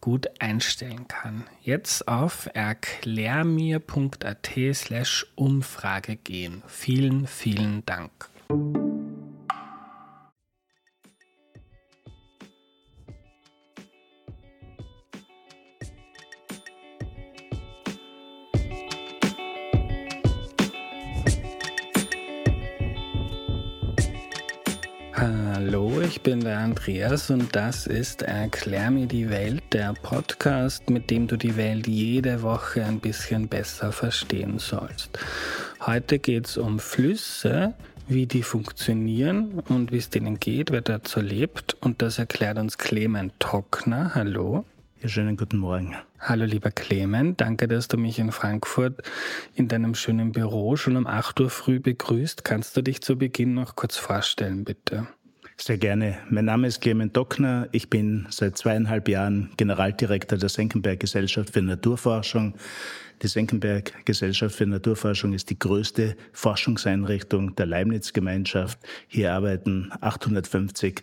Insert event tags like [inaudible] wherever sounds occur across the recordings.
gut einstellen kann. Jetzt auf erklärmir.at slash Umfrage gehen. Vielen, vielen Dank. Hallo, ich bin der Andreas und das ist Erklär mir die Welt, der Podcast, mit dem du die Welt jede Woche ein bisschen besser verstehen sollst. Heute geht es um Flüsse, wie die funktionieren und wie es denen geht, wer dazu lebt und das erklärt uns Clement Tockner. Hallo. Ja, schönen guten Morgen. Hallo lieber Clement, danke, dass du mich in Frankfurt in deinem schönen Büro schon um 8 Uhr früh begrüßt. Kannst du dich zu Beginn noch kurz vorstellen, bitte? Sehr gerne. Mein Name ist Clement Dockner. Ich bin seit zweieinhalb Jahren Generaldirektor der Senckenberg Gesellschaft für Naturforschung. Die Senckenberg Gesellschaft für Naturforschung ist die größte Forschungseinrichtung der Leibniz-Gemeinschaft. Hier arbeiten 850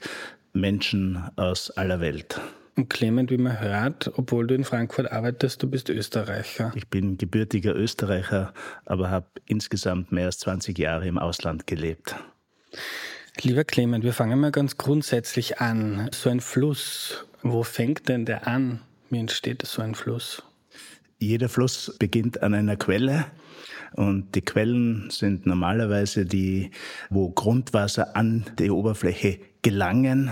Menschen aus aller Welt. Und Clement, wie man hört, obwohl du in Frankfurt arbeitest, du bist Österreicher. Ich bin gebürtiger Österreicher, aber habe insgesamt mehr als 20 Jahre im Ausland gelebt. Lieber Clement, wir fangen mal ganz grundsätzlich an. So ein Fluss, wo fängt denn der an? Wie entsteht so ein Fluss? Jeder Fluss beginnt an einer Quelle. Und die Quellen sind normalerweise die, wo Grundwasser an die Oberfläche gelangen.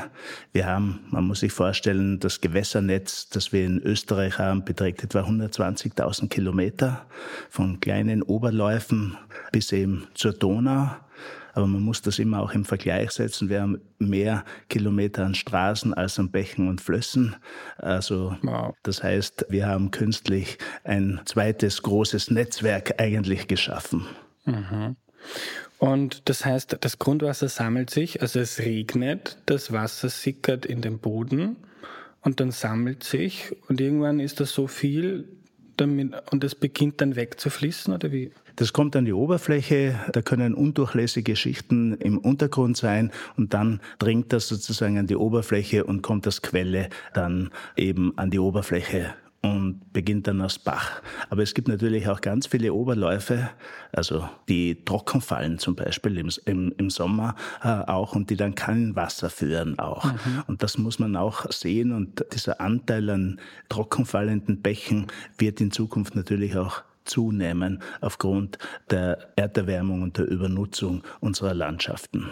Wir haben, man muss sich vorstellen, das Gewässernetz, das wir in Österreich haben, beträgt etwa 120.000 Kilometer von kleinen Oberläufen bis eben zur Donau. Aber man muss das immer auch im Vergleich setzen. Wir haben mehr Kilometer an Straßen als an Bächen und Flüssen. Also wow. das heißt, wir haben künstlich ein zweites großes Netzwerk eigentlich geschaffen. Mhm. Und das heißt, das Grundwasser sammelt sich, also es regnet, das Wasser sickert in den Boden und dann sammelt sich und irgendwann ist das so viel damit, und es beginnt dann wegzufließen oder wie? Das kommt an die Oberfläche, da können undurchlässige Schichten im Untergrund sein und dann dringt das sozusagen an die Oberfläche und kommt als Quelle dann eben an die Oberfläche und beginnt dann als Bach. Aber es gibt natürlich auch ganz viele Oberläufe, also die trocken fallen zum Beispiel im, im, im Sommer äh, auch und die dann kein Wasser führen auch. Mhm. Und das muss man auch sehen und dieser Anteil an trockenfallenden Bächen wird in Zukunft natürlich auch zunehmen aufgrund der Erderwärmung und der Übernutzung unserer Landschaften.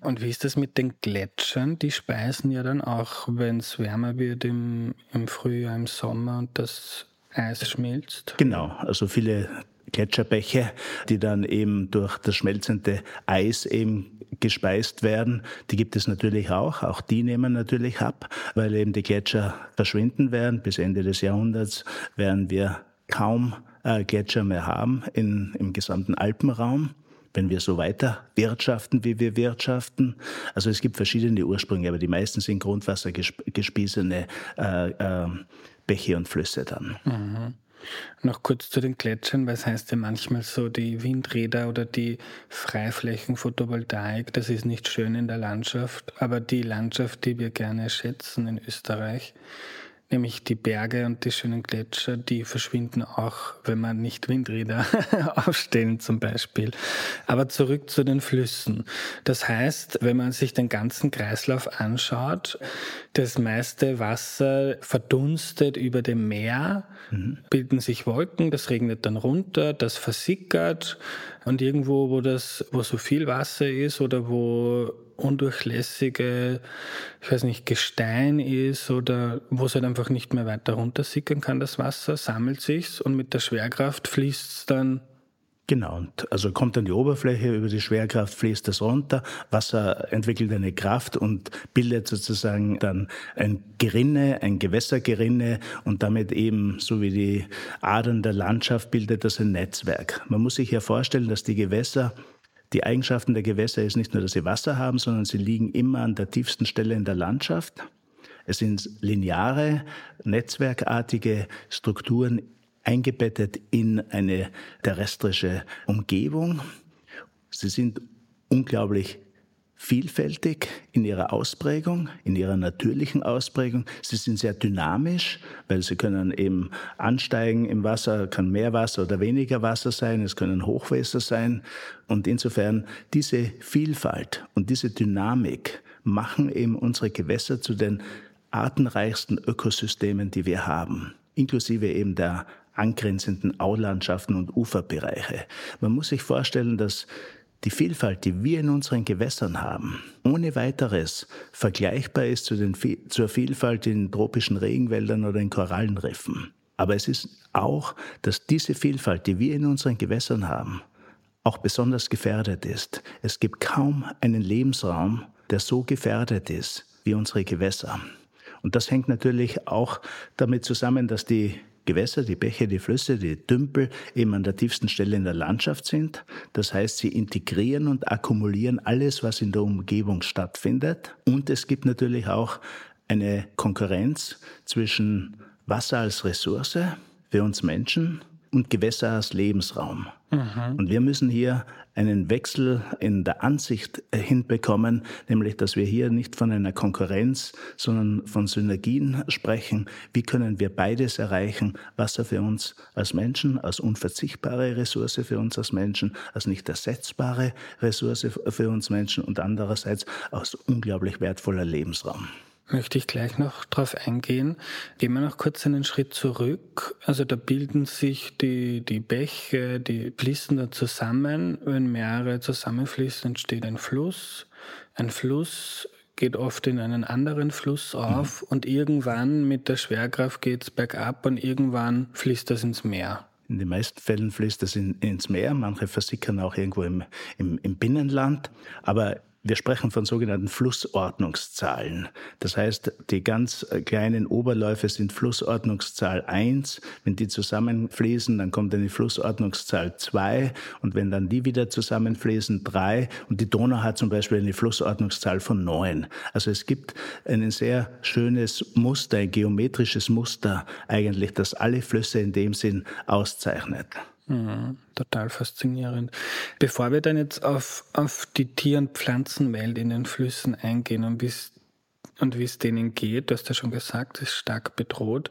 Und wie ist das mit den Gletschern? Die speisen ja dann auch, wenn es wärmer wird im, im Frühjahr, im Sommer und das Eis schmilzt. Genau, also viele Gletscherbäche, die dann eben durch das schmelzende Eis eben gespeist werden. Die gibt es natürlich auch. Auch die nehmen natürlich ab, weil eben die Gletscher verschwinden werden. Bis Ende des Jahrhunderts werden wir kaum äh, Gletscher mehr haben in, im gesamten Alpenraum wenn wir so weiter wirtschaften, wie wir wirtschaften. Also es gibt verschiedene Ursprünge, aber die meisten sind grundwassergespiesene äh, äh, Bäche und Flüsse dann. Mhm. Noch kurz zu den Gletschern, weil es heißt ja manchmal so, die Windräder oder die Freiflächen Photovoltaik, das ist nicht schön in der Landschaft, aber die Landschaft, die wir gerne schätzen in Österreich, nämlich die Berge und die schönen Gletscher, die verschwinden auch, wenn man nicht Windräder [laughs] aufstellen zum Beispiel. Aber zurück zu den Flüssen. Das heißt, wenn man sich den ganzen Kreislauf anschaut, das meiste Wasser verdunstet über dem Meer, mhm. bilden sich Wolken, das regnet dann runter, das versickert, Und irgendwo, wo das, wo so viel Wasser ist oder wo undurchlässige, ich weiß nicht, Gestein ist oder wo es halt einfach nicht mehr weiter runtersickern kann, das Wasser, sammelt sich's und mit der Schwerkraft fließt es dann Genau, und also kommt an die Oberfläche, über die Schwerkraft fließt es runter, Wasser entwickelt eine Kraft und bildet sozusagen dann ein Gerinne, ein Gewässergerinne und damit eben, so wie die Adern der Landschaft, bildet das ein Netzwerk. Man muss sich ja vorstellen, dass die Gewässer die Eigenschaften der Gewässer ist nicht nur, dass sie Wasser haben, sondern sie liegen immer an der tiefsten Stelle in der Landschaft. Es sind lineare, netzwerkartige Strukturen eingebettet in eine terrestrische Umgebung. Sie sind unglaublich vielfältig in ihrer Ausprägung, in ihrer natürlichen Ausprägung. Sie sind sehr dynamisch, weil sie können eben ansteigen im Wasser, kann mehr Wasser oder weniger Wasser sein, es können Hochwässer sein. Und insofern diese Vielfalt und diese Dynamik machen eben unsere Gewässer zu den artenreichsten Ökosystemen, die wir haben, inklusive eben der angrenzenden Aulandschaften und Uferbereiche. Man muss sich vorstellen, dass die Vielfalt, die wir in unseren Gewässern haben, ohne weiteres vergleichbar ist zu den, zur Vielfalt in tropischen Regenwäldern oder in Korallenriffen. Aber es ist auch, dass diese Vielfalt, die wir in unseren Gewässern haben, auch besonders gefährdet ist. Es gibt kaum einen Lebensraum, der so gefährdet ist wie unsere Gewässer. Und das hängt natürlich auch damit zusammen, dass die Gewässer, die Bäche, die Flüsse, die Tümpel eben an der tiefsten Stelle in der Landschaft sind. Das heißt, sie integrieren und akkumulieren alles, was in der Umgebung stattfindet. Und es gibt natürlich auch eine Konkurrenz zwischen Wasser als Ressource für uns Menschen und Gewässer als Lebensraum. Mhm. Und wir müssen hier einen Wechsel in der Ansicht äh, hinbekommen, nämlich dass wir hier nicht von einer Konkurrenz, sondern von Synergien sprechen. Wie können wir beides erreichen? Wasser für uns als Menschen, als unverzichtbare Ressource für uns als Menschen, als nicht ersetzbare Ressource für uns Menschen und andererseits als unglaublich wertvoller Lebensraum möchte ich gleich noch drauf eingehen. Gehen wir noch kurz einen Schritt zurück. Also da bilden sich die, die Bäche, die fließen da zusammen. Wenn mehrere zusammenfließen, entsteht ein Fluss. Ein Fluss geht oft in einen anderen Fluss auf mhm. und irgendwann mit der Schwerkraft geht es bergab und irgendwann fließt das ins Meer. In den meisten Fällen fließt das in, ins Meer, manche versickern auch irgendwo im, im, im Binnenland. Aber wir sprechen von sogenannten Flussordnungszahlen. Das heißt, die ganz äh, kleinen Oberläufe sind Flussordnungszahl 1. Wenn die zusammenfließen, dann kommt eine Flussordnungszahl 2. Und wenn dann die wieder zusammenfließen, 3. Und die Donau hat zum Beispiel eine Flussordnungszahl von 9. Also es gibt ein sehr schönes Muster, ein geometrisches Muster eigentlich, das alle Flüsse in dem Sinn auszeichnet. Mhm, total faszinierend. Bevor wir dann jetzt auf, auf die Tier- und Pflanzenwelt in den Flüssen eingehen und wie und wie es denen geht, du hast ja schon gesagt, ist stark bedroht.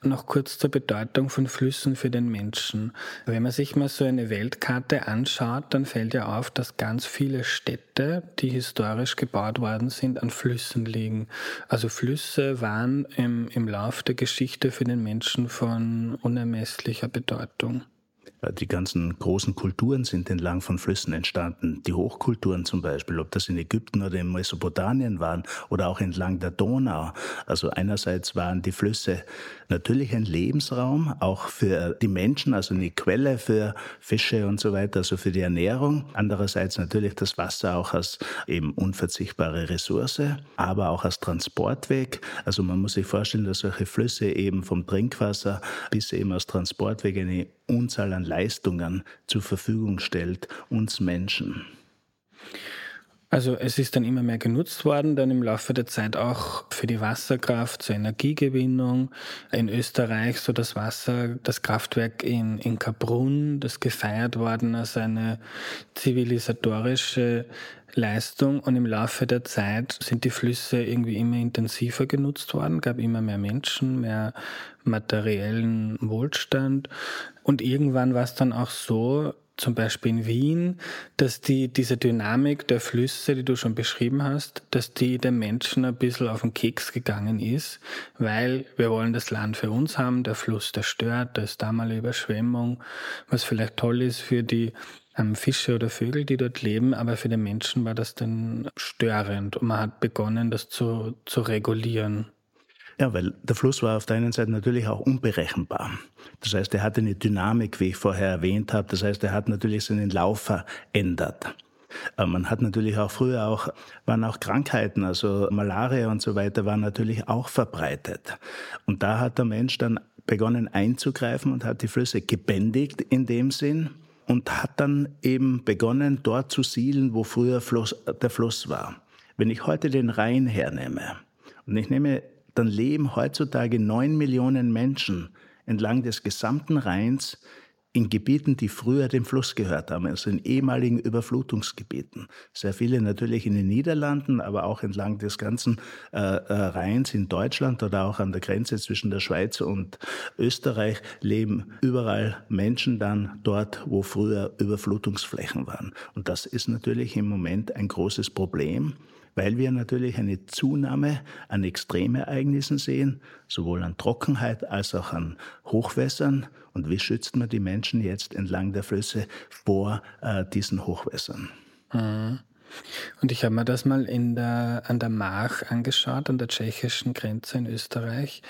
Noch kurz zur Bedeutung von Flüssen für den Menschen. Wenn man sich mal so eine Weltkarte anschaut, dann fällt ja auf, dass ganz viele Städte, die historisch gebaut worden sind, an Flüssen liegen. Also Flüsse waren im, im Lauf der Geschichte für den Menschen von unermesslicher Bedeutung. Die ganzen großen Kulturen sind entlang von Flüssen entstanden. Die Hochkulturen zum Beispiel, ob das in Ägypten oder in Mesopotamien waren oder auch entlang der Donau. Also einerseits waren die Flüsse natürlich ein Lebensraum, auch für die Menschen, also eine Quelle für Fische und so weiter, also für die Ernährung. Andererseits natürlich das Wasser auch als eben unverzichtbare Ressource, aber auch als Transportweg. Also man muss sich vorstellen, dass solche Flüsse eben vom Trinkwasser bis eben als Transportweg eine Unzahl an Leistungen zur Verfügung stellt, uns Menschen. Also es ist dann immer mehr genutzt worden, dann im Laufe der Zeit auch für die Wasserkraft zur Energiegewinnung. In Österreich so das Wasser, das Kraftwerk in, in Kaprun, das gefeiert worden als eine zivilisatorische Leistung und im Laufe der Zeit sind die Flüsse irgendwie immer intensiver genutzt worden, gab immer mehr Menschen, mehr materiellen Wohlstand und irgendwann war es dann auch so, zum Beispiel in Wien, dass die, diese Dynamik der Flüsse, die du schon beschrieben hast, dass die den Menschen ein bisschen auf den Keks gegangen ist, weil wir wollen das Land für uns haben, der Fluss, der stört, da ist da mal eine Überschwemmung, was vielleicht toll ist für die ähm, Fische oder Vögel, die dort leben, aber für den Menschen war das dann störend und man hat begonnen, das zu, zu regulieren. Ja, weil der Fluss war auf der einen Seite natürlich auch unberechenbar. Das heißt, er hatte eine Dynamik, wie ich vorher erwähnt habe. Das heißt, er hat natürlich seinen Lauf verändert. Man hat natürlich auch früher auch, waren auch Krankheiten, also Malaria und so weiter waren natürlich auch verbreitet. Und da hat der Mensch dann begonnen einzugreifen und hat die Flüsse gebändigt in dem Sinn und hat dann eben begonnen, dort zu siedeln, wo früher Fluss, der Fluss war. Wenn ich heute den Rhein hernehme und ich nehme, dann leben heutzutage neun Millionen Menschen entlang des gesamten Rheins in Gebieten, die früher dem Fluss gehört haben, also in ehemaligen Überflutungsgebieten. Sehr viele natürlich in den Niederlanden, aber auch entlang des ganzen äh, äh, Rheins in Deutschland oder auch an der Grenze zwischen der Schweiz und Österreich leben überall Menschen dann dort, wo früher Überflutungsflächen waren. Und das ist natürlich im Moment ein großes Problem weil wir natürlich eine Zunahme an Extremereignissen sehen, sowohl an Trockenheit als auch an Hochwässern. Und wie schützt man die Menschen jetzt entlang der Flüsse vor äh, diesen Hochwässern? Mhm. Und ich habe mir das mal in der, an der Mach angeschaut, an der tschechischen Grenze in Österreich.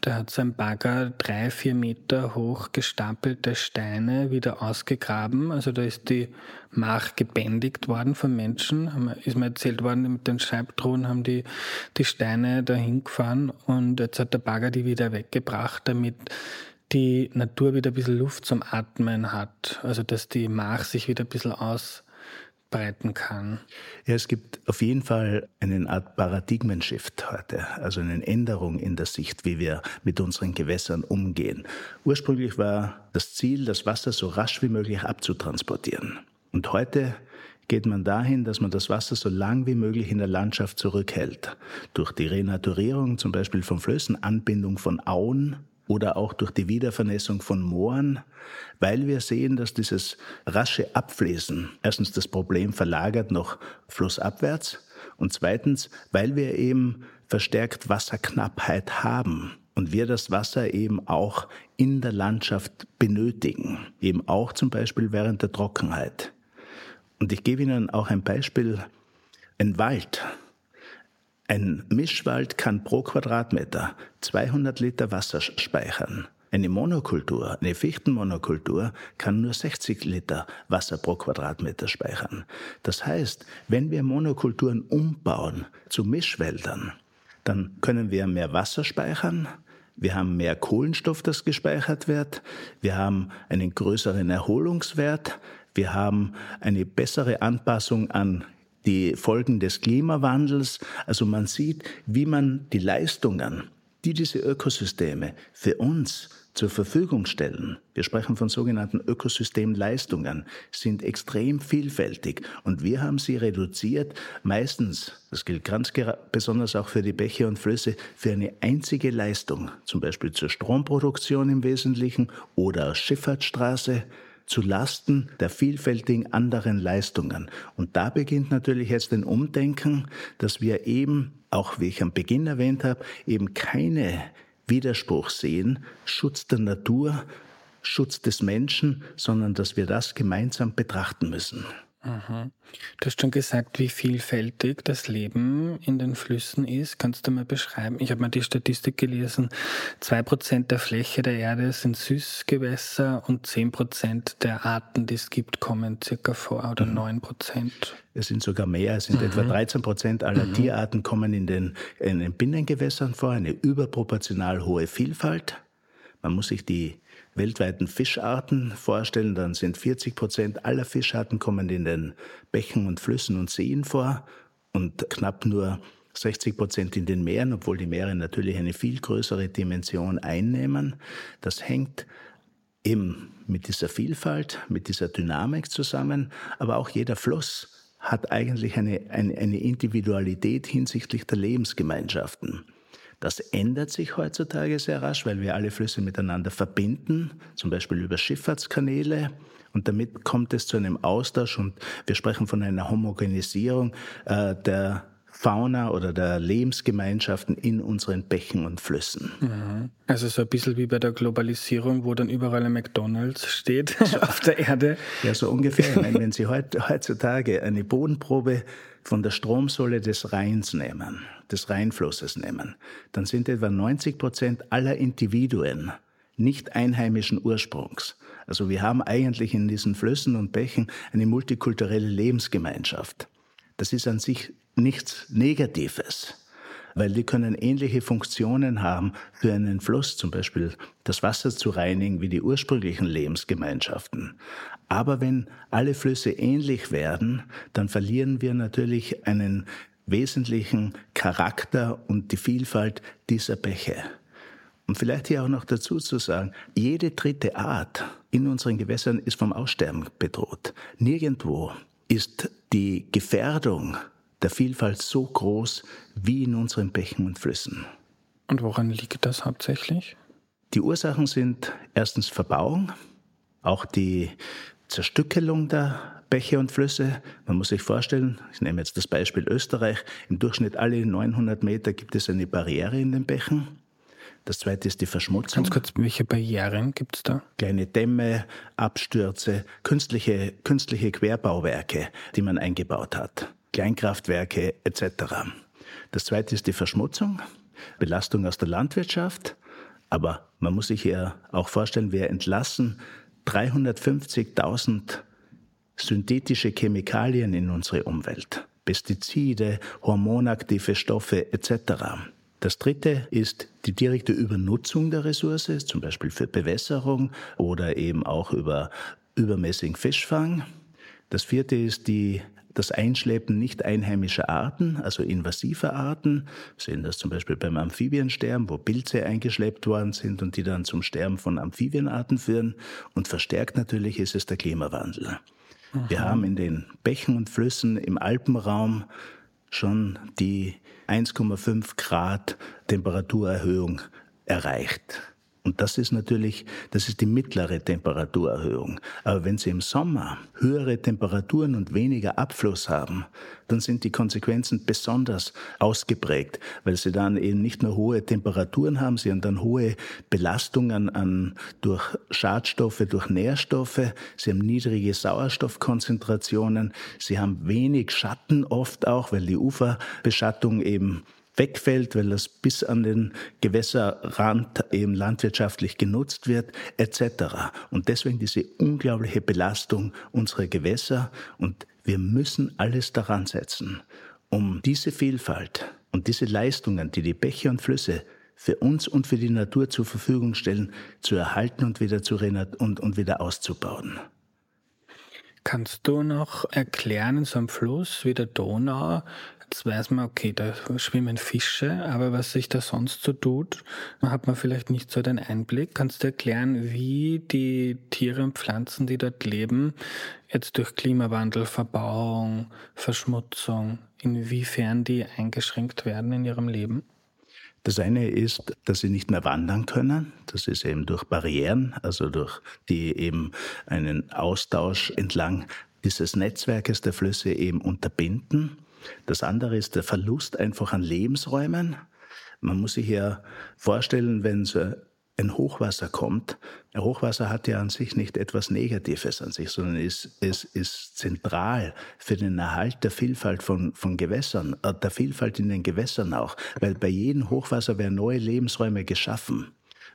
Da hat so ein Bagger drei, vier Meter hoch gestapelte Steine wieder ausgegraben. Also da ist die Mach gebändigt worden von Menschen. Ist mir erzählt worden, mit den Scheibdrohnen haben die, die Steine dahin gefahren und jetzt hat der Bagger die wieder weggebracht, damit die Natur wieder ein bisschen Luft zum Atmen hat. Also dass die Mach sich wieder ein bisschen aus breiten kann? Ja, es gibt auf jeden Fall eine Art Paradigmenshift heute, also eine Änderung in der Sicht, wie wir mit unseren Gewässern umgehen. Ursprünglich war das Ziel, das Wasser so rasch wie möglich abzutransportieren. Und heute geht man dahin, dass man das Wasser so lang wie möglich in der Landschaft zurückhält. Durch die Renaturierung zum Beispiel von Flüssen, Anbindung von Auen, oder auch durch die Wiedervernässung von Mooren, weil wir sehen, dass dieses rasche Abfließen erstens das Problem verlagert noch flussabwärts und zweitens, weil wir eben verstärkt Wasserknappheit haben und wir das Wasser eben auch in der Landschaft benötigen, eben auch zum Beispiel während der Trockenheit. Und ich gebe Ihnen auch ein Beispiel, ein Wald, ein Mischwald kann pro Quadratmeter 200 Liter Wasser speichern. Eine Monokultur, eine Fichtenmonokultur kann nur 60 Liter Wasser pro Quadratmeter speichern. Das heißt, wenn wir Monokulturen umbauen zu Mischwäldern, dann können wir mehr Wasser speichern, wir haben mehr Kohlenstoff, das gespeichert wird, wir haben einen größeren Erholungswert, wir haben eine bessere Anpassung an die Folgen des Klimawandels. Also man sieht, wie man die Leistungen, die diese Ökosysteme für uns zur Verfügung stellen, wir sprechen von sogenannten Ökosystemleistungen, sind extrem vielfältig und wir haben sie reduziert, meistens, das gilt ganz besonders auch für die Bäche und Flüsse, für eine einzige Leistung, zum Beispiel zur Stromproduktion im Wesentlichen oder Schifffahrtsstraße, zu Lasten der vielfältigen anderen Leistungen. Und da beginnt natürlich jetzt ein Umdenken, dass wir eben, auch wie ich am Beginn erwähnt habe, eben keine Widerspruch sehen, Schutz der Natur, Schutz des Menschen, sondern dass wir das gemeinsam betrachten müssen. Mhm. Du hast schon gesagt, wie vielfältig das Leben in den Flüssen ist. Kannst du mal beschreiben? Ich habe mal die Statistik gelesen. Zwei Prozent der Fläche der Erde sind Süßgewässer und zehn Prozent der Arten, die es gibt, kommen circa vor oder mhm. neun mhm. Prozent. Es sind sogar mehr. Es sind mhm. etwa 13 Prozent aller mhm. Tierarten kommen in den, in den Binnengewässern vor. Eine überproportional hohe Vielfalt. Man muss sich die weltweiten Fischarten vorstellen, dann sind 40 Prozent aller Fischarten kommen in den Bächen und Flüssen und Seen vor und knapp nur 60 Prozent in den Meeren, obwohl die Meere natürlich eine viel größere Dimension einnehmen. Das hängt eben mit dieser Vielfalt, mit dieser Dynamik zusammen, aber auch jeder Fluss hat eigentlich eine, eine, eine Individualität hinsichtlich der Lebensgemeinschaften. Das ändert sich heutzutage sehr rasch, weil wir alle Flüsse miteinander verbinden, zum Beispiel über Schifffahrtskanäle. Und damit kommt es zu einem Austausch und wir sprechen von einer Homogenisierung äh, der Fauna oder der Lebensgemeinschaften in unseren Bächen und Flüssen. Mhm. Also so ein bisschen wie bei der Globalisierung, wo dann überall ein McDonalds steht [laughs] auf der Erde. Ja, so ungefähr. meine, wenn Sie heutzutage eine Bodenprobe von der Stromsäule des Rheins nehmen, des Rheinflusses nehmen, dann sind etwa 90 Prozent aller Individuen nicht einheimischen Ursprungs. Also wir haben eigentlich in diesen Flüssen und Bächen eine multikulturelle Lebensgemeinschaft. Das ist an sich nichts Negatives, weil die können ähnliche Funktionen haben für einen Fluss, zum Beispiel das Wasser zu reinigen wie die ursprünglichen Lebensgemeinschaften. Aber wenn alle Flüsse ähnlich werden, dann verlieren wir natürlich einen wesentlichen Charakter und die Vielfalt dieser Bäche. Und vielleicht hier auch noch dazu zu sagen, jede dritte Art in unseren Gewässern ist vom Aussterben bedroht. Nirgendwo ist die Gefährdung der Vielfalt so groß wie in unseren Bächen und Flüssen. Und woran liegt das hauptsächlich? Die Ursachen sind erstens Verbauung, auch die Zerstückelung der Bäche und Flüsse. Man muss sich vorstellen, ich nehme jetzt das Beispiel Österreich, im Durchschnitt alle 900 Meter gibt es eine Barriere in den Bächen. Das zweite ist die Verschmutzung. Ganz kurz, welche Barrieren gibt es da? Kleine Dämme, Abstürze, künstliche, künstliche Querbauwerke, die man eingebaut hat. Kleinkraftwerke etc. Das zweite ist die Verschmutzung, Belastung aus der Landwirtschaft. Aber man muss sich ja auch vorstellen, wir entlassen 350.000 synthetische Chemikalien in unsere Umwelt. Pestizide, hormonaktive Stoffe etc. Das dritte ist die direkte Übernutzung der Ressource, zum Beispiel für Bewässerung oder eben auch über übermäßigen Fischfang. Das vierte ist die das Einschleppen nicht einheimischer Arten, also invasiver Arten. Wir sehen das zum Beispiel beim Amphibiensterben, wo Pilze eingeschleppt worden sind und die dann zum Sterben von Amphibienarten führen. Und verstärkt natürlich ist es der Klimawandel. Aha. Wir haben in den Bächen und Flüssen im Alpenraum schon die 1,5 Grad Temperaturerhöhung erreicht. Und das ist natürlich, das ist die mittlere Temperaturerhöhung. Aber wenn Sie im Sommer höhere Temperaturen und weniger Abfluss haben, dann sind die Konsequenzen besonders ausgeprägt, weil Sie dann eben nicht nur hohe Temperaturen haben, Sie haben dann hohe Belastungen an, durch Schadstoffe, durch Nährstoffe, Sie haben niedrige Sauerstoffkonzentrationen, Sie haben wenig Schatten oft auch, weil die Uferbeschattung eben wegfällt, weil das bis an den Gewässerrand eben landwirtschaftlich genutzt wird, etc. Und deswegen diese unglaubliche Belastung unserer Gewässer und wir müssen alles daran setzen, um diese Vielfalt und diese Leistungen, die die Bäche und Flüsse für uns und für die Natur zur Verfügung stellen, zu erhalten und wieder, zu und, und wieder auszubauen. Kannst du noch erklären, so einem Fluss wie der Donau, Jetzt weiß man, okay, da schwimmen Fische, aber was sich da sonst so tut, hat man vielleicht nicht so den Einblick. Kannst du erklären, wie die Tiere und Pflanzen, die dort leben, jetzt durch Klimawandel, Verbauung, Verschmutzung, inwiefern die eingeschränkt werden in ihrem Leben? Das eine ist, dass sie nicht mehr wandern können. Das ist eben durch Barrieren, also durch die eben einen Austausch entlang dieses Netzwerkes der Flüsse eben unterbinden. Das andere ist der Verlust einfach an Lebensräumen. Man muss sich ja vorstellen, wenn so ein Hochwasser kommt, ein Hochwasser hat ja an sich nicht etwas Negatives an sich, sondern ist, es ist zentral für den Erhalt der Vielfalt von, von Gewässern, äh, der Vielfalt in den Gewässern auch, weil bei jedem Hochwasser werden neue Lebensräume geschaffen.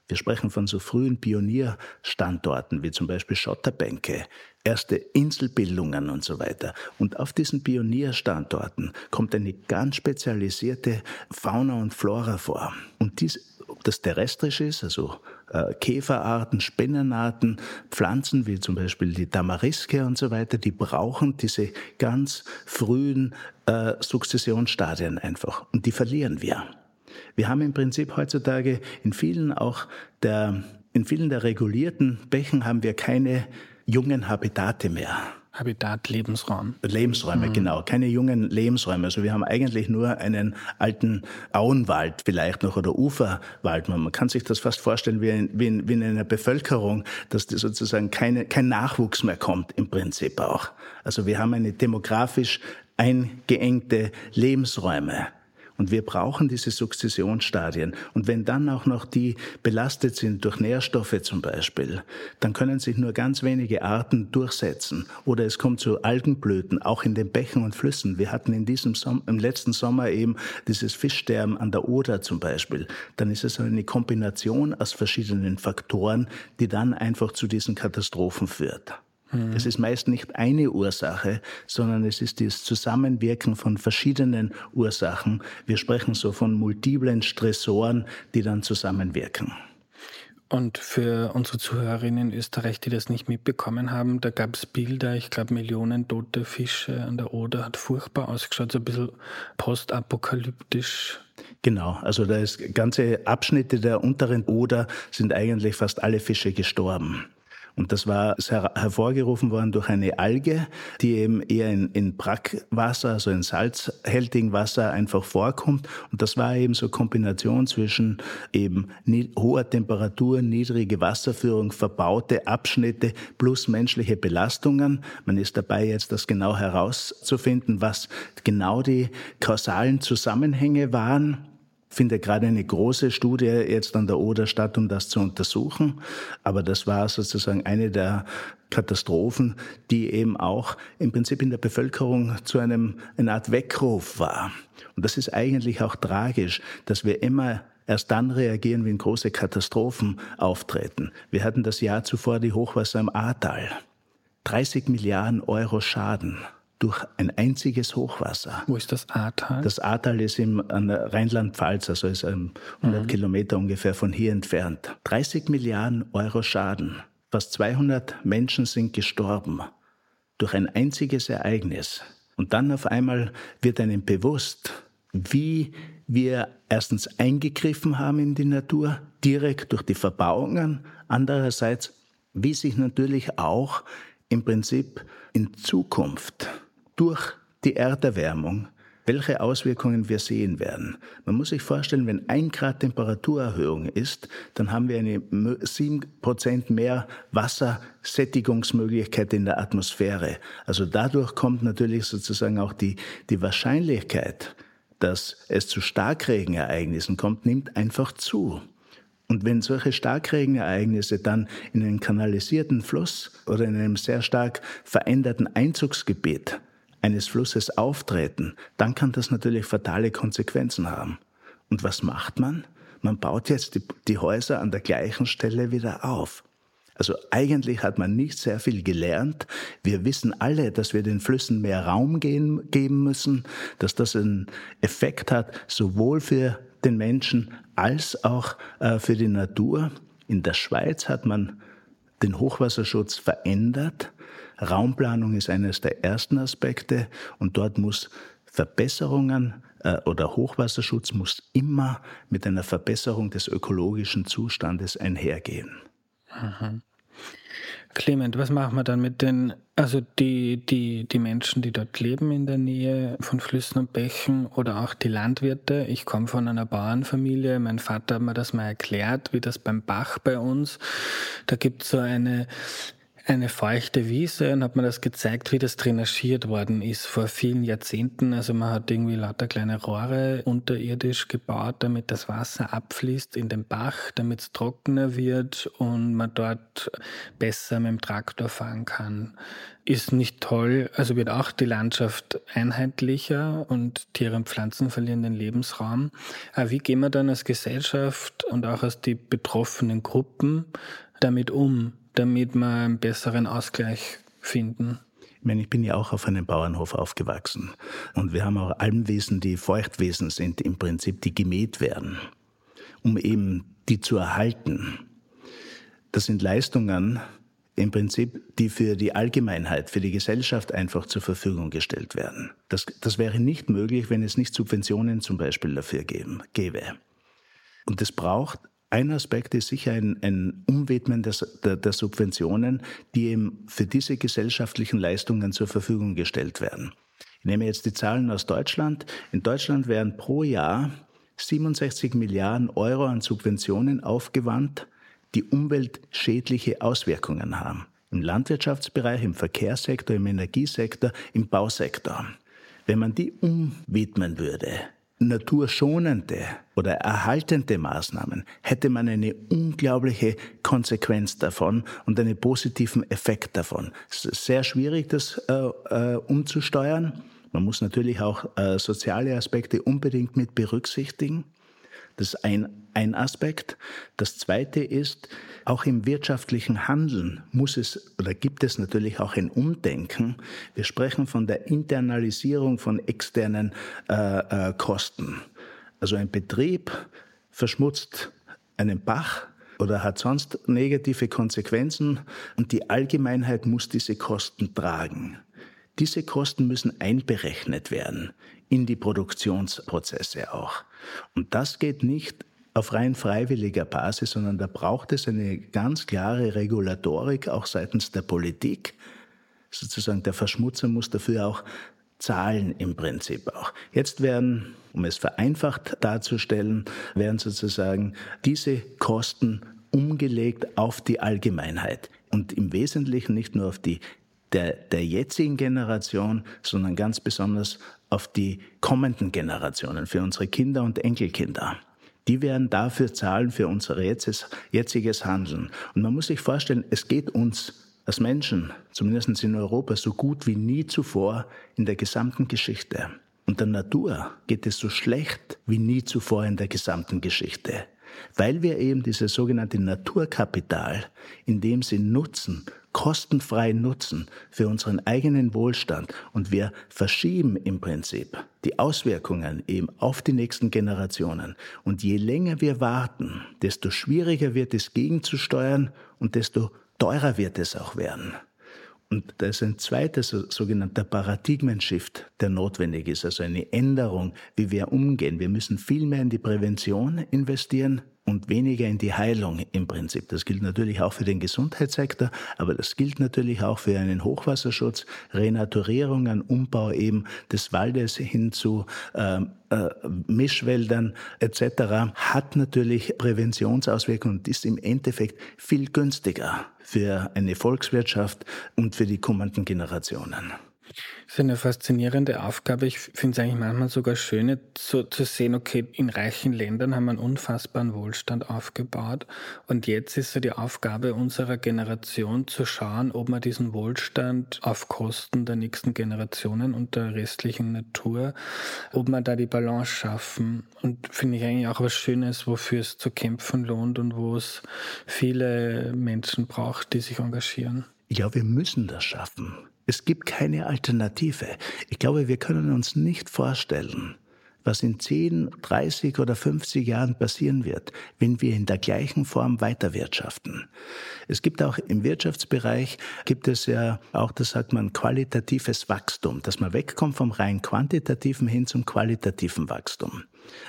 Wir sprechen von so frühen Pionierstandorten wie zum Beispiel Schotterbänke, erste Inselbildungen und so weiter. Und auf diesen Pionierstandorten kommt eine ganz spezialisierte Fauna und Flora vor. Und dies, ob das terrestrisch ist, also äh, Käferarten, Spinnenarten, Pflanzen wie zum Beispiel die Tamariske und so weiter, die brauchen diese ganz frühen äh, Sukzessionsstadien einfach. Und die verlieren wir. Wir haben im Prinzip heutzutage in vielen auch der, in vielen der regulierten Bächen haben wir keine jungen Habitate mehr. Habitat, Lebensraum. Lebensräume, mhm. genau. Keine jungen Lebensräume. Also wir haben eigentlich nur einen alten Auenwald vielleicht noch oder Uferwald. Man kann sich das fast vorstellen wie in, wie in, wie in einer Bevölkerung, dass die sozusagen keine, kein Nachwuchs mehr kommt im Prinzip auch. Also wir haben eine demografisch eingeengte Lebensräume. Und wir brauchen diese Sukzessionsstadien. Und wenn dann auch noch die belastet sind durch Nährstoffe zum Beispiel, dann können sich nur ganz wenige Arten durchsetzen. Oder es kommt zu Algenblüten, auch in den Bächen und Flüssen. Wir hatten in diesem Som im letzten Sommer eben dieses Fischsterben an der Oder zum Beispiel. Dann ist es eine Kombination aus verschiedenen Faktoren, die dann einfach zu diesen Katastrophen führt. Es ist meist nicht eine Ursache, sondern es ist das Zusammenwirken von verschiedenen Ursachen. Wir sprechen so von multiplen Stressoren, die dann zusammenwirken. Und für unsere Zuhörerinnen in Österreich, die das nicht mitbekommen haben, da gab es Bilder, ich glaube Millionen tote Fische an der Oder, hat furchtbar ausgeschaut, so ein bisschen postapokalyptisch. Genau, also da ist ganze Abschnitte der unteren Oder sind eigentlich fast alle Fische gestorben. Und das war sehr hervorgerufen worden durch eine Alge, die eben eher in, in Brackwasser, also in salzhältigem Wasser einfach vorkommt. Und das war eben so Kombination zwischen eben hoher Temperatur, niedrige Wasserführung, verbaute Abschnitte plus menschliche Belastungen. Man ist dabei jetzt das genau herauszufinden, was genau die kausalen Zusammenhänge waren findet gerade eine große Studie jetzt an der Oder statt, um das zu untersuchen. Aber das war sozusagen eine der Katastrophen, die eben auch im Prinzip in der Bevölkerung zu einem, eine Art Weckruf war. Und das ist eigentlich auch tragisch, dass wir immer erst dann reagieren, wenn große Katastrophen auftreten. Wir hatten das Jahr zuvor die Hochwasser im Ahrtal. 30 Milliarden Euro Schaden durch ein einziges Hochwasser. Wo ist das Ahrtal? Das Ahrtal ist im Rheinland-Pfalz, also ist 100 mhm. Kilometer ungefähr von hier entfernt. 30 Milliarden Euro Schaden. Fast 200 Menschen sind gestorben durch ein einziges Ereignis. Und dann auf einmal wird einem bewusst, wie wir erstens eingegriffen haben in die Natur, direkt durch die Verbauungen, andererseits, wie sich natürlich auch im Prinzip in Zukunft durch die Erderwärmung, welche Auswirkungen wir sehen werden. Man muss sich vorstellen, wenn ein Grad Temperaturerhöhung ist, dann haben wir eine sieben Prozent mehr Wassersättigungsmöglichkeit in der Atmosphäre. Also dadurch kommt natürlich sozusagen auch die, die Wahrscheinlichkeit, dass es zu Starkregenereignissen kommt, nimmt einfach zu. Und wenn solche Starkregenereignisse dann in einen kanalisierten Fluss oder in einem sehr stark veränderten Einzugsgebiet eines Flusses auftreten, dann kann das natürlich fatale Konsequenzen haben. Und was macht man? Man baut jetzt die, die Häuser an der gleichen Stelle wieder auf. Also eigentlich hat man nicht sehr viel gelernt. Wir wissen alle, dass wir den Flüssen mehr Raum gehen, geben müssen, dass das einen Effekt hat, sowohl für den Menschen als auch äh, für die Natur. In der Schweiz hat man den Hochwasserschutz verändert. Raumplanung ist eines der ersten Aspekte und dort muss Verbesserungen äh, oder Hochwasserschutz muss immer mit einer Verbesserung des ökologischen Zustandes einhergehen. Mhm. Clement, was machen wir dann mit den, also die, die, die Menschen, die dort leben in der Nähe von Flüssen und Bächen oder auch die Landwirte? Ich komme von einer Bauernfamilie, mein Vater hat mir das mal erklärt, wie das beim Bach bei uns, da gibt es so eine eine feuchte Wiese und hat mir das gezeigt, wie das drainagiert worden ist vor vielen Jahrzehnten. Also man hat irgendwie lauter kleine Rohre unterirdisch gebaut, damit das Wasser abfließt in den Bach, damit es trockener wird und man dort besser mit dem Traktor fahren kann. Ist nicht toll, also wird auch die Landschaft einheitlicher und Tiere und Pflanzen verlieren den Lebensraum. Aber wie gehen wir dann als Gesellschaft und auch als die betroffenen Gruppen damit um? damit wir einen besseren Ausgleich finden. Ich meine, ich bin ja auch auf einem Bauernhof aufgewachsen. Und wir haben auch Almwesen, die Feuchtwesen sind, im Prinzip, die gemäht werden, um eben die zu erhalten. Das sind Leistungen, im Prinzip, die für die Allgemeinheit, für die Gesellschaft einfach zur Verfügung gestellt werden. Das, das wäre nicht möglich, wenn es nicht Subventionen zum Beispiel dafür geben, gäbe. Und es braucht ein Aspekt ist sicher ein, ein Umwidmen des, der, der Subventionen, die eben für diese gesellschaftlichen Leistungen zur Verfügung gestellt werden. Ich nehme jetzt die Zahlen aus Deutschland. In Deutschland werden pro Jahr 67 Milliarden Euro an Subventionen aufgewandt, die umweltschädliche Auswirkungen haben. Im Landwirtschaftsbereich, im Verkehrssektor, im Energiesektor, im Bausektor. wenn man die umwidmen würde, naturschonende oder erhaltende Maßnahmen, hätte man eine unglaubliche Konsequenz davon und einen positiven Effekt davon. Es ist sehr schwierig, das äh, äh, umzusteuern. Man muss natürlich auch äh, soziale Aspekte unbedingt mit berücksichtigen. Das ist ein, ein Aspekt. Das zweite ist, auch im wirtschaftlichen Handeln muss es oder gibt es natürlich auch ein Umdenken. Wir sprechen von der Internalisierung von externen äh, äh, Kosten. Also ein Betrieb verschmutzt einen Bach oder hat sonst negative Konsequenzen und die Allgemeinheit muss diese Kosten tragen. Diese Kosten müssen einberechnet werden in die Produktionsprozesse auch. Und das geht nicht auf rein freiwilliger Basis, sondern da braucht es eine ganz klare Regulatorik auch seitens der Politik. Sozusagen der Verschmutzer muss dafür auch zahlen im Prinzip auch. Jetzt werden, um es vereinfacht darzustellen, werden sozusagen diese Kosten umgelegt auf die Allgemeinheit und im Wesentlichen nicht nur auf die der, der jetzigen Generation, sondern ganz besonders auf die kommenden Generationen, für unsere Kinder und Enkelkinder. Die werden dafür zahlen für unser jetziges Handeln. Und man muss sich vorstellen, es geht uns als Menschen, zumindest in Europa, so gut wie nie zuvor in der gesamten Geschichte. Und der Natur geht es so schlecht wie nie zuvor in der gesamten Geschichte, weil wir eben dieses sogenannte Naturkapital in dem sie nutzen kostenfrei nutzen für unseren eigenen Wohlstand und wir verschieben im Prinzip die Auswirkungen eben auf die nächsten Generationen. Und je länger wir warten, desto schwieriger wird es gegenzusteuern und desto teurer wird es auch werden. Und da ist ein zweiter sogenannter Paradigmenshift, der notwendig ist, also eine Änderung, wie wir umgehen. Wir müssen viel mehr in die Prävention investieren, und weniger in die Heilung im Prinzip. Das gilt natürlich auch für den Gesundheitssektor, aber das gilt natürlich auch für einen Hochwasserschutz, Renaturierung, einen Umbau eben des Waldes hin zu äh, äh, Mischwäldern etc. hat natürlich Präventionsauswirkungen und ist im Endeffekt viel günstiger für eine Volkswirtschaft und für die kommenden Generationen. Das ist eine faszinierende Aufgabe. Ich finde es eigentlich manchmal sogar schön, so zu sehen, okay, in reichen Ländern haben wir einen unfassbaren Wohlstand aufgebaut. Und jetzt ist so die Aufgabe unserer Generation zu schauen, ob wir diesen Wohlstand auf Kosten der nächsten Generationen und der restlichen Natur, ob wir da die Balance schaffen. Und finde ich eigentlich auch was Schönes, wofür es zu kämpfen lohnt und wo es viele Menschen braucht, die sich engagieren. Ja, wir müssen das schaffen. Es gibt keine Alternative. Ich glaube, wir können uns nicht vorstellen, was in 10, 30 oder 50 Jahren passieren wird, wenn wir in der gleichen Form weiterwirtschaften. Es gibt auch im Wirtschaftsbereich, gibt es ja auch, das sagt man, qualitatives Wachstum, dass man wegkommt vom rein quantitativen hin zum qualitativen Wachstum.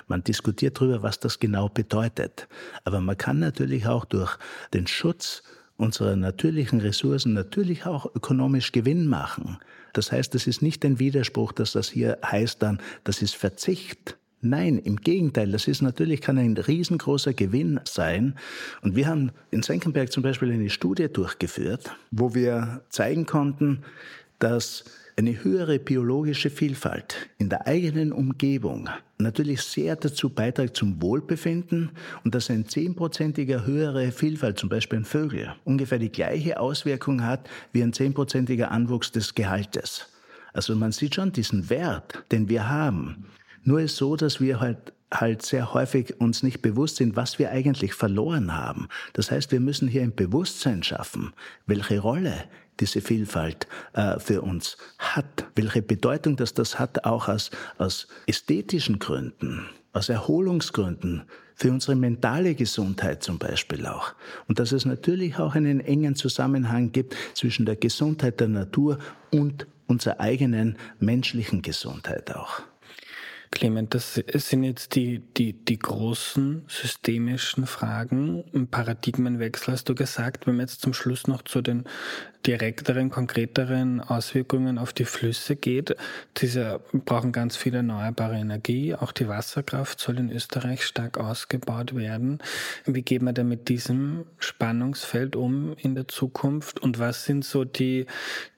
Man diskutiert darüber, was das genau bedeutet. Aber man kann natürlich auch durch den Schutz unserer natürlichen Ressourcen natürlich auch ökonomisch Gewinn machen. Das heißt, es ist nicht ein Widerspruch, dass das hier heißt dann, das ist Verzicht. Nein, im Gegenteil, das ist natürlich, kann ein riesengroßer Gewinn sein. Und wir haben in Senckenberg zum Beispiel eine Studie durchgeführt, wo wir zeigen konnten, dass eine höhere biologische Vielfalt in der eigenen Umgebung natürlich sehr dazu beiträgt zum Wohlbefinden und dass ein zehnprozentiger höhere Vielfalt, zum Beispiel in Vögel, ungefähr die gleiche Auswirkung hat wie ein zehnprozentiger Anwuchs des Gehaltes. Also man sieht schon diesen Wert, den wir haben. Nur ist so, dass wir halt halt sehr häufig uns nicht bewusst sind, was wir eigentlich verloren haben. Das heißt, wir müssen hier ein Bewusstsein schaffen, welche Rolle diese Vielfalt äh, für uns hat, welche Bedeutung das das hat, auch aus, aus ästhetischen Gründen, aus Erholungsgründen, für unsere mentale Gesundheit zum Beispiel auch. Und dass es natürlich auch einen engen Zusammenhang gibt zwischen der Gesundheit der Natur und unserer eigenen menschlichen Gesundheit auch. Clement, das sind jetzt die, die, die großen systemischen Fragen. Ein Paradigmenwechsel hast du gesagt. Wenn wir jetzt zum Schluss noch zu den direkteren, konkreteren Auswirkungen auf die Flüsse geht. Diese brauchen ganz viel erneuerbare Energie. Auch die Wasserkraft soll in Österreich stark ausgebaut werden. Wie geht man denn mit diesem Spannungsfeld um in der Zukunft? Und was sind so die,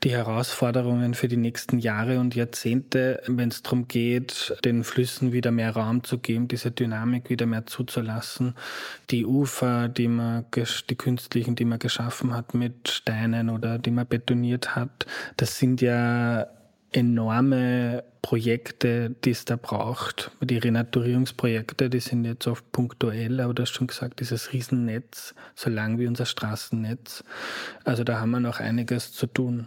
die Herausforderungen für die nächsten Jahre und Jahrzehnte, wenn es darum geht, den Flüssen wieder mehr Raum zu geben, diese Dynamik wieder mehr zuzulassen? Die Ufer, die man, die künstlichen, die man geschaffen hat mit Steinen oder die man betoniert hat, das sind ja enorme Projekte, die es da braucht. Die Renaturierungsprojekte, die sind jetzt oft punktuell, aber du hast schon gesagt, dieses Riesennetz, so lang wie unser Straßennetz. Also da haben wir noch einiges zu tun.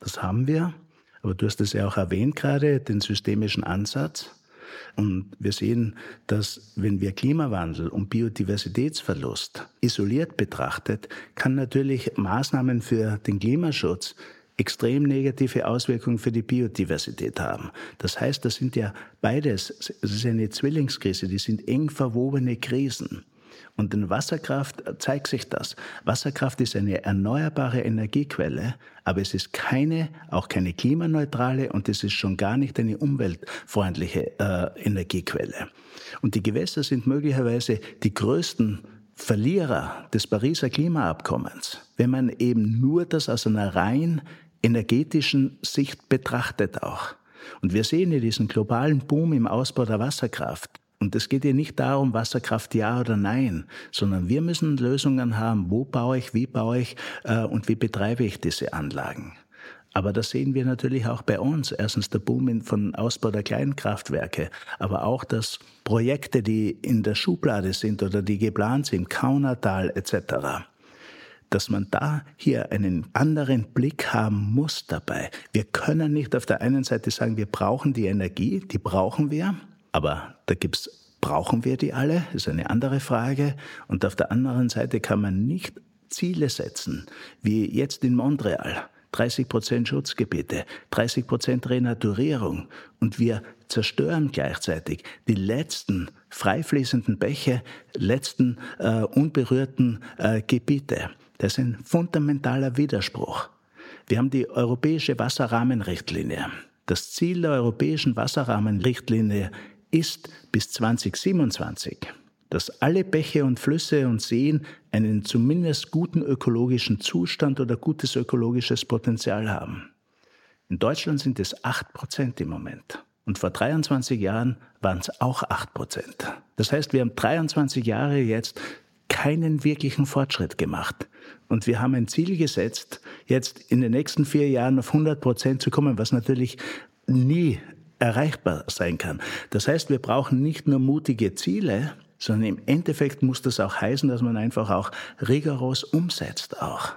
Das haben wir, aber du hast es ja auch erwähnt gerade, den systemischen Ansatz. Und wir sehen, dass wenn wir Klimawandel und Biodiversitätsverlust isoliert betrachtet, kann natürlich Maßnahmen für den Klimaschutz extrem negative Auswirkungen für die Biodiversität haben. Das heißt, das sind ja beides, es ist eine Zwillingskrise, die sind eng verwobene Krisen. Und in Wasserkraft zeigt sich das. Wasserkraft ist eine erneuerbare Energiequelle, aber es ist keine, auch keine klimaneutrale und es ist schon gar nicht eine umweltfreundliche äh, Energiequelle. Und die Gewässer sind möglicherweise die größten Verlierer des Pariser Klimaabkommens, wenn man eben nur das aus einer rein energetischen Sicht betrachtet auch. Und wir sehen hier diesen globalen Boom im Ausbau der Wasserkraft. Und es geht hier nicht darum, Wasserkraft ja oder nein, sondern wir müssen Lösungen haben, wo baue ich, wie baue ich äh, und wie betreibe ich diese Anlagen. Aber das sehen wir natürlich auch bei uns. Erstens der Boom von Ausbau der Kleinkraftwerke, aber auch, dass Projekte, die in der Schublade sind oder die geplant sind, Kaunertal etc., dass man da hier einen anderen Blick haben muss dabei. Wir können nicht auf der einen Seite sagen, wir brauchen die Energie, die brauchen wir, aber da gibt's Brauchen wir die alle? Ist eine andere Frage. Und auf der anderen Seite kann man nicht Ziele setzen, wie jetzt in Montreal. 30 Prozent Schutzgebiete, 30 Prozent Renaturierung. Und wir zerstören gleichzeitig die letzten freifließenden Bäche, letzten äh, unberührten äh, Gebiete. Das ist ein fundamentaler Widerspruch. Wir haben die europäische Wasserrahmenrichtlinie. Das Ziel der europäischen Wasserrahmenrichtlinie ist bis 2027, dass alle Bäche und Flüsse und Seen einen zumindest guten ökologischen Zustand oder gutes ökologisches Potenzial haben. In Deutschland sind es 8 Prozent im Moment. Und vor 23 Jahren waren es auch 8 Prozent. Das heißt, wir haben 23 Jahre jetzt keinen wirklichen Fortschritt gemacht. Und wir haben ein Ziel gesetzt, jetzt in den nächsten vier Jahren auf 100 Prozent zu kommen, was natürlich nie erreichbar sein kann. Das heißt, wir brauchen nicht nur mutige Ziele, sondern im Endeffekt muss das auch heißen, dass man einfach auch rigoros umsetzt auch.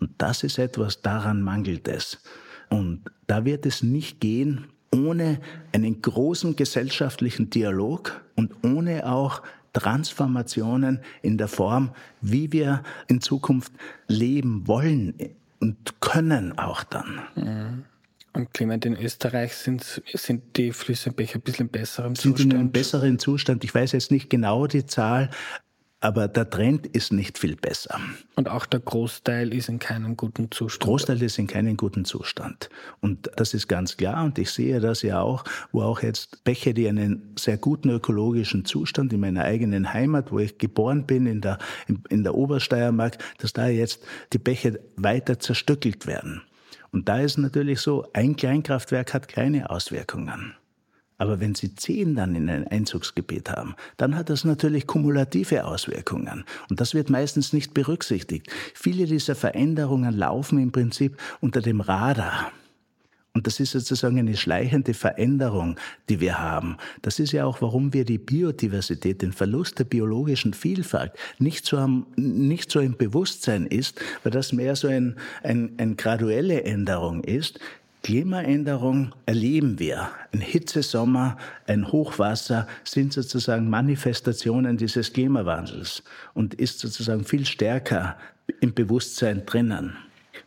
Und das ist etwas, daran mangelt es. Und da wird es nicht gehen ohne einen großen gesellschaftlichen Dialog und ohne auch Transformationen in der Form, wie wir in Zukunft leben wollen und können auch dann. Mhm. Und Clement, in Österreich sind, sind die Flüsse ein bisschen besser im Zustand? Sind in einem besseren Zustand. Ich weiß jetzt nicht genau die Zahl, aber der Trend ist nicht viel besser. Und auch der Großteil ist in keinem guten Zustand. Großteil ist in keinem guten Zustand. Und das ist ganz klar. Und ich sehe das ja auch, wo auch jetzt Bäche, die einen sehr guten ökologischen Zustand in meiner eigenen Heimat, wo ich geboren bin, in der, in der Obersteiermark, dass da jetzt die Bäche weiter zerstückelt werden. Und da ist natürlich so, ein Kleinkraftwerk hat keine Auswirkungen. Aber wenn Sie zehn dann in ein Einzugsgebiet haben, dann hat das natürlich kumulative Auswirkungen. Und das wird meistens nicht berücksichtigt. Viele dieser Veränderungen laufen im Prinzip unter dem Radar. Und das ist sozusagen eine schleichende Veränderung, die wir haben. Das ist ja auch, warum wir die Biodiversität, den Verlust der biologischen Vielfalt nicht so, am, nicht so im Bewusstsein ist, weil das mehr so ein, ein, graduelle Änderung ist. Klimaänderung erleben wir. Ein Hitzesommer, ein Hochwasser sind sozusagen Manifestationen dieses Klimawandels und ist sozusagen viel stärker im Bewusstsein drinnen.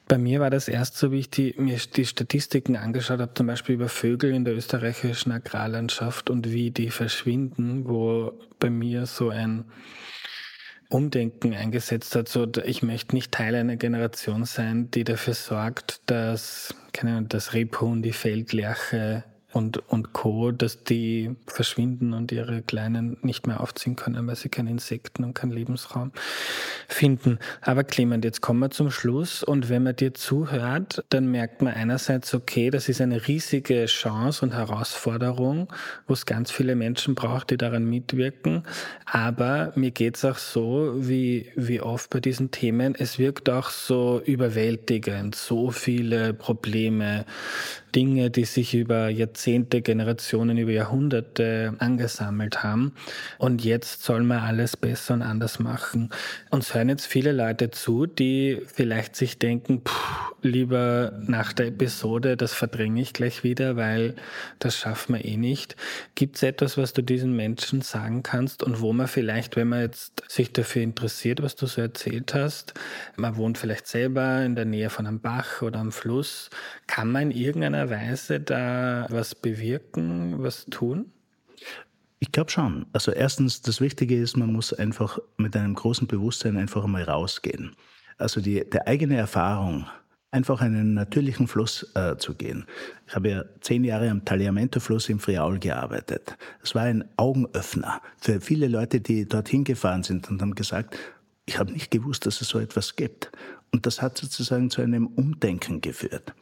Bei mir war das erst so, wie ich die, mir die Statistiken angeschaut habe, zum Beispiel über Vögel in der österreichischen Agrarlandschaft und wie die verschwinden, wo bei mir so ein Umdenken eingesetzt hat. So, ich möchte nicht Teil einer Generation sein, die dafür sorgt, dass, keine Ahnung, das Rebhuhn, die Feldlerche und, und Co., dass die verschwinden und ihre Kleinen nicht mehr aufziehen können, weil sie keine Insekten und keinen Lebensraum finden. Aber Clement, jetzt kommen wir zum Schluss und wenn man dir zuhört, dann merkt man einerseits, okay, das ist eine riesige Chance und Herausforderung, wo es ganz viele Menschen braucht, die daran mitwirken. Aber mir geht's auch so, wie, wie oft bei diesen Themen, es wirkt auch so überwältigend, so viele Probleme, Dinge, die sich über Jahrzehnte, Generationen, über Jahrhunderte angesammelt haben. Und jetzt soll man alles besser und anders machen. Uns hören jetzt viele Leute zu, die vielleicht sich denken, pff, lieber nach der Episode, das verdränge ich gleich wieder, weil das schaffen wir eh nicht. Gibt es etwas, was du diesen Menschen sagen kannst und wo man vielleicht, wenn man jetzt sich dafür interessiert, was du so erzählt hast, man wohnt vielleicht selber in der Nähe von einem Bach oder am Fluss, kann man in irgendeiner Weise da was bewirken, was tun? Ich glaube schon. Also erstens, das Wichtige ist, man muss einfach mit einem großen Bewusstsein einfach mal rausgehen. Also die, der eigene Erfahrung einfach einen natürlichen Fluss äh, zu gehen. Ich habe ja zehn Jahre am Tagliamento-Fluss im Friaul gearbeitet. Es war ein Augenöffner für viele Leute, die dorthin gefahren sind und haben gesagt, ich habe nicht gewusst, dass es so etwas gibt. Und das hat sozusagen zu einem Umdenken geführt.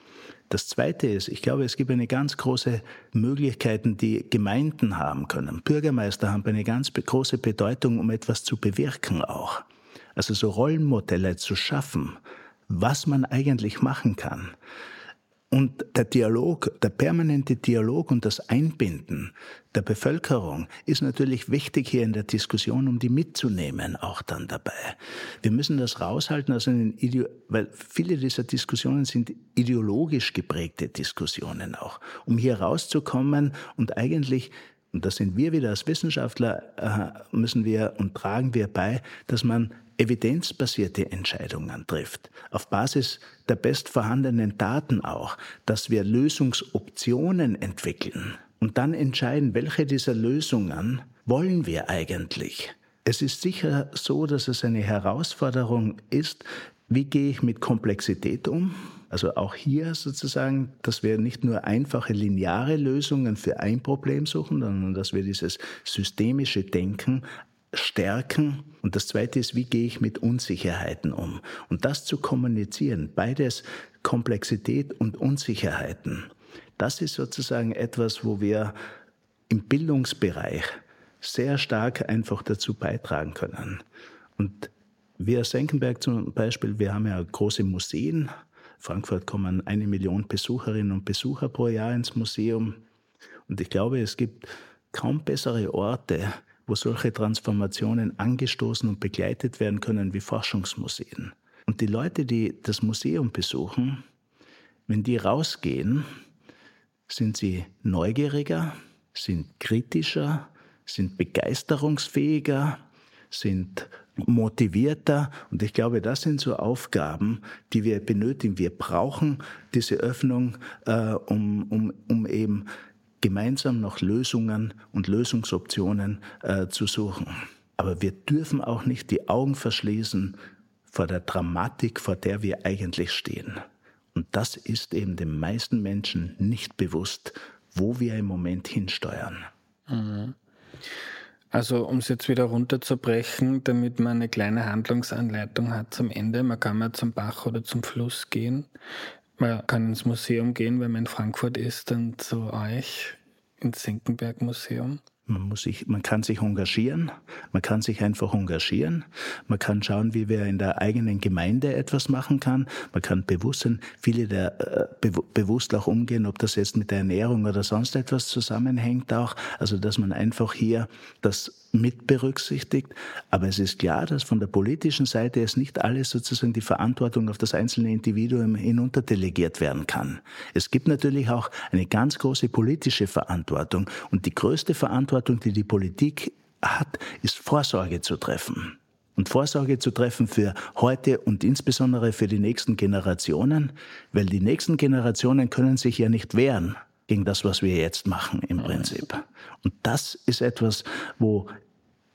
Das Zweite ist, ich glaube, es gibt eine ganz große Möglichkeiten, die Gemeinden haben können. Bürgermeister haben eine ganz große Bedeutung, um etwas zu bewirken auch. Also so Rollenmodelle zu schaffen, was man eigentlich machen kann. Und der Dialog, der permanente Dialog und das Einbinden der Bevölkerung ist natürlich wichtig hier in der Diskussion, um die mitzunehmen, auch dann dabei. Wir müssen das raushalten, also weil viele dieser Diskussionen sind ideologisch geprägte Diskussionen auch, um hier rauszukommen und eigentlich und das sind wir wieder als Wissenschaftler, äh, müssen wir und tragen wir bei, dass man evidenzbasierte Entscheidungen trifft, auf Basis der bestvorhandenen Daten auch, dass wir Lösungsoptionen entwickeln und dann entscheiden, welche dieser Lösungen wollen wir eigentlich. Es ist sicher so, dass es eine Herausforderung ist, wie gehe ich mit Komplexität um? Also auch hier sozusagen, dass wir nicht nur einfache lineare Lösungen für ein Problem suchen, sondern dass wir dieses systemische Denken stärken. Und das Zweite ist, wie gehe ich mit Unsicherheiten um? Und das zu kommunizieren, beides Komplexität und Unsicherheiten, das ist sozusagen etwas, wo wir im Bildungsbereich sehr stark einfach dazu beitragen können. Und wir Senckenberg zum Beispiel, wir haben ja große Museen. Frankfurt kommen eine Million Besucherinnen und Besucher pro Jahr ins Museum. Und ich glaube, es gibt kaum bessere Orte, wo solche Transformationen angestoßen und begleitet werden können wie Forschungsmuseen. Und die Leute, die das Museum besuchen, wenn die rausgehen, sind sie neugieriger, sind kritischer, sind begeisterungsfähiger, sind motivierter. Und ich glaube, das sind so Aufgaben, die wir benötigen. Wir brauchen diese Öffnung, äh, um, um, um eben gemeinsam nach Lösungen und Lösungsoptionen äh, zu suchen. Aber wir dürfen auch nicht die Augen verschließen vor der Dramatik, vor der wir eigentlich stehen. Und das ist eben den meisten Menschen nicht bewusst, wo wir im Moment hinsteuern. Mhm. Also um es jetzt wieder runterzubrechen, damit man eine kleine Handlungsanleitung hat zum Ende. Man kann mal zum Bach oder zum Fluss gehen. Man kann ins Museum gehen, wenn man in Frankfurt ist, dann zu euch ins Senckenberg-Museum. Man, muss sich, man kann sich engagieren, man kann sich einfach engagieren, man kann schauen, wie wir in der eigenen Gemeinde etwas machen kann, man kann bewusst sein, viele der äh, be bewusst auch umgehen, ob das jetzt mit der Ernährung oder sonst etwas zusammenhängt auch, also dass man einfach hier das mit berücksichtigt. Aber es ist klar, dass von der politischen Seite es nicht alles sozusagen die Verantwortung auf das einzelne Individuum hinunterdelegiert werden kann. Es gibt natürlich auch eine ganz große politische Verantwortung. Und die größte Verantwortung, die die Politik hat, ist Vorsorge zu treffen. Und Vorsorge zu treffen für heute und insbesondere für die nächsten Generationen, weil die nächsten Generationen können sich ja nicht wehren gegen das, was wir jetzt machen im Prinzip. Und das ist etwas, wo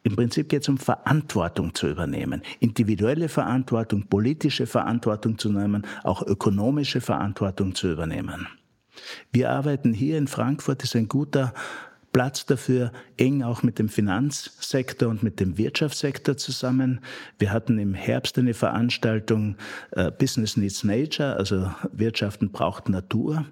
Im Prinzip geht es um Verantwortung zu übernehmen. Individuelle Verantwortung, politische Verantwortung zu nehmen, auch ökonomische Verantwortung zu übernehmen. Wir arbeiten hier in Frankfurt, ist ein guter Platz dafür, eng auch mit dem Finanzsektor und mit dem Wirtschaftssektor zusammen. Wir hatten im Herbst eine Veranstaltung äh, Business Needs Nature, also Wirtschaften braucht Natur.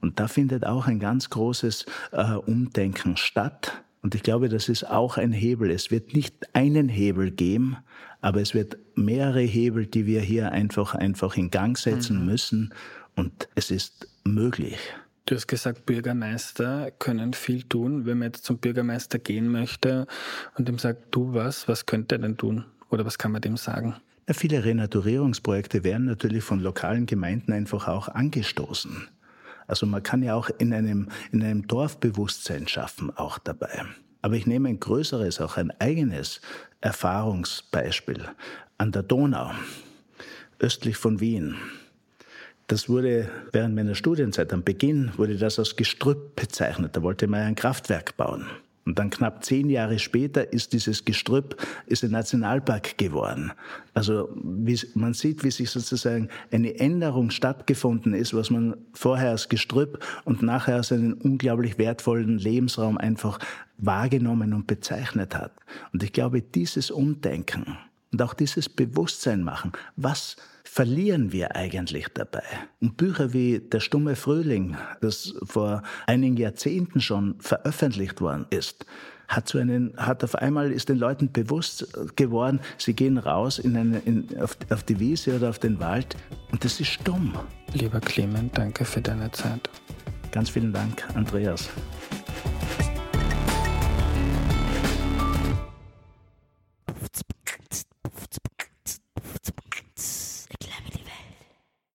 Und da findet auch ein ganz großes äh, Umdenken statt. Und ich glaube, das ist auch ein Hebel. Es wird nicht einen Hebel geben, aber es wird mehrere Hebel, die wir hier einfach, einfach in Gang setzen mhm. müssen. Und es ist möglich. Du hast gesagt, Bürgermeister können viel tun. Wenn man jetzt zum Bürgermeister gehen möchte und ihm sagt, du was, was könnte er denn tun? Oder was kann man dem sagen? Ja, viele Renaturierungsprojekte werden natürlich von lokalen Gemeinden einfach auch angestoßen. Also man kann ja auch in einem, in einem Dorfbewusstsein schaffen, auch dabei. Aber ich nehme ein größeres, auch ein eigenes Erfahrungsbeispiel an der Donau, östlich von Wien. Das wurde während meiner Studienzeit, am Beginn, wurde das als Gestrüpp bezeichnet. Da wollte man ein Kraftwerk bauen. Und dann knapp zehn Jahre später ist dieses Gestrüpp ist ein Nationalpark geworden. Also wie, man sieht, wie sich sozusagen eine Änderung stattgefunden ist, was man vorher als Gestrüpp und nachher als einen unglaublich wertvollen Lebensraum einfach wahrgenommen und bezeichnet hat. Und ich glaube, dieses Umdenken und auch dieses Bewusstsein machen, was verlieren wir eigentlich dabei? Und Bücher wie Der stumme Frühling, das vor einigen Jahrzehnten schon veröffentlicht worden ist, hat so einen, hat auf einmal ist den Leuten bewusst geworden, sie gehen raus in eine, in, auf, auf die Wiese oder auf den Wald und das ist stumm. Lieber Clement, danke für deine Zeit. Ganz vielen Dank, Andreas.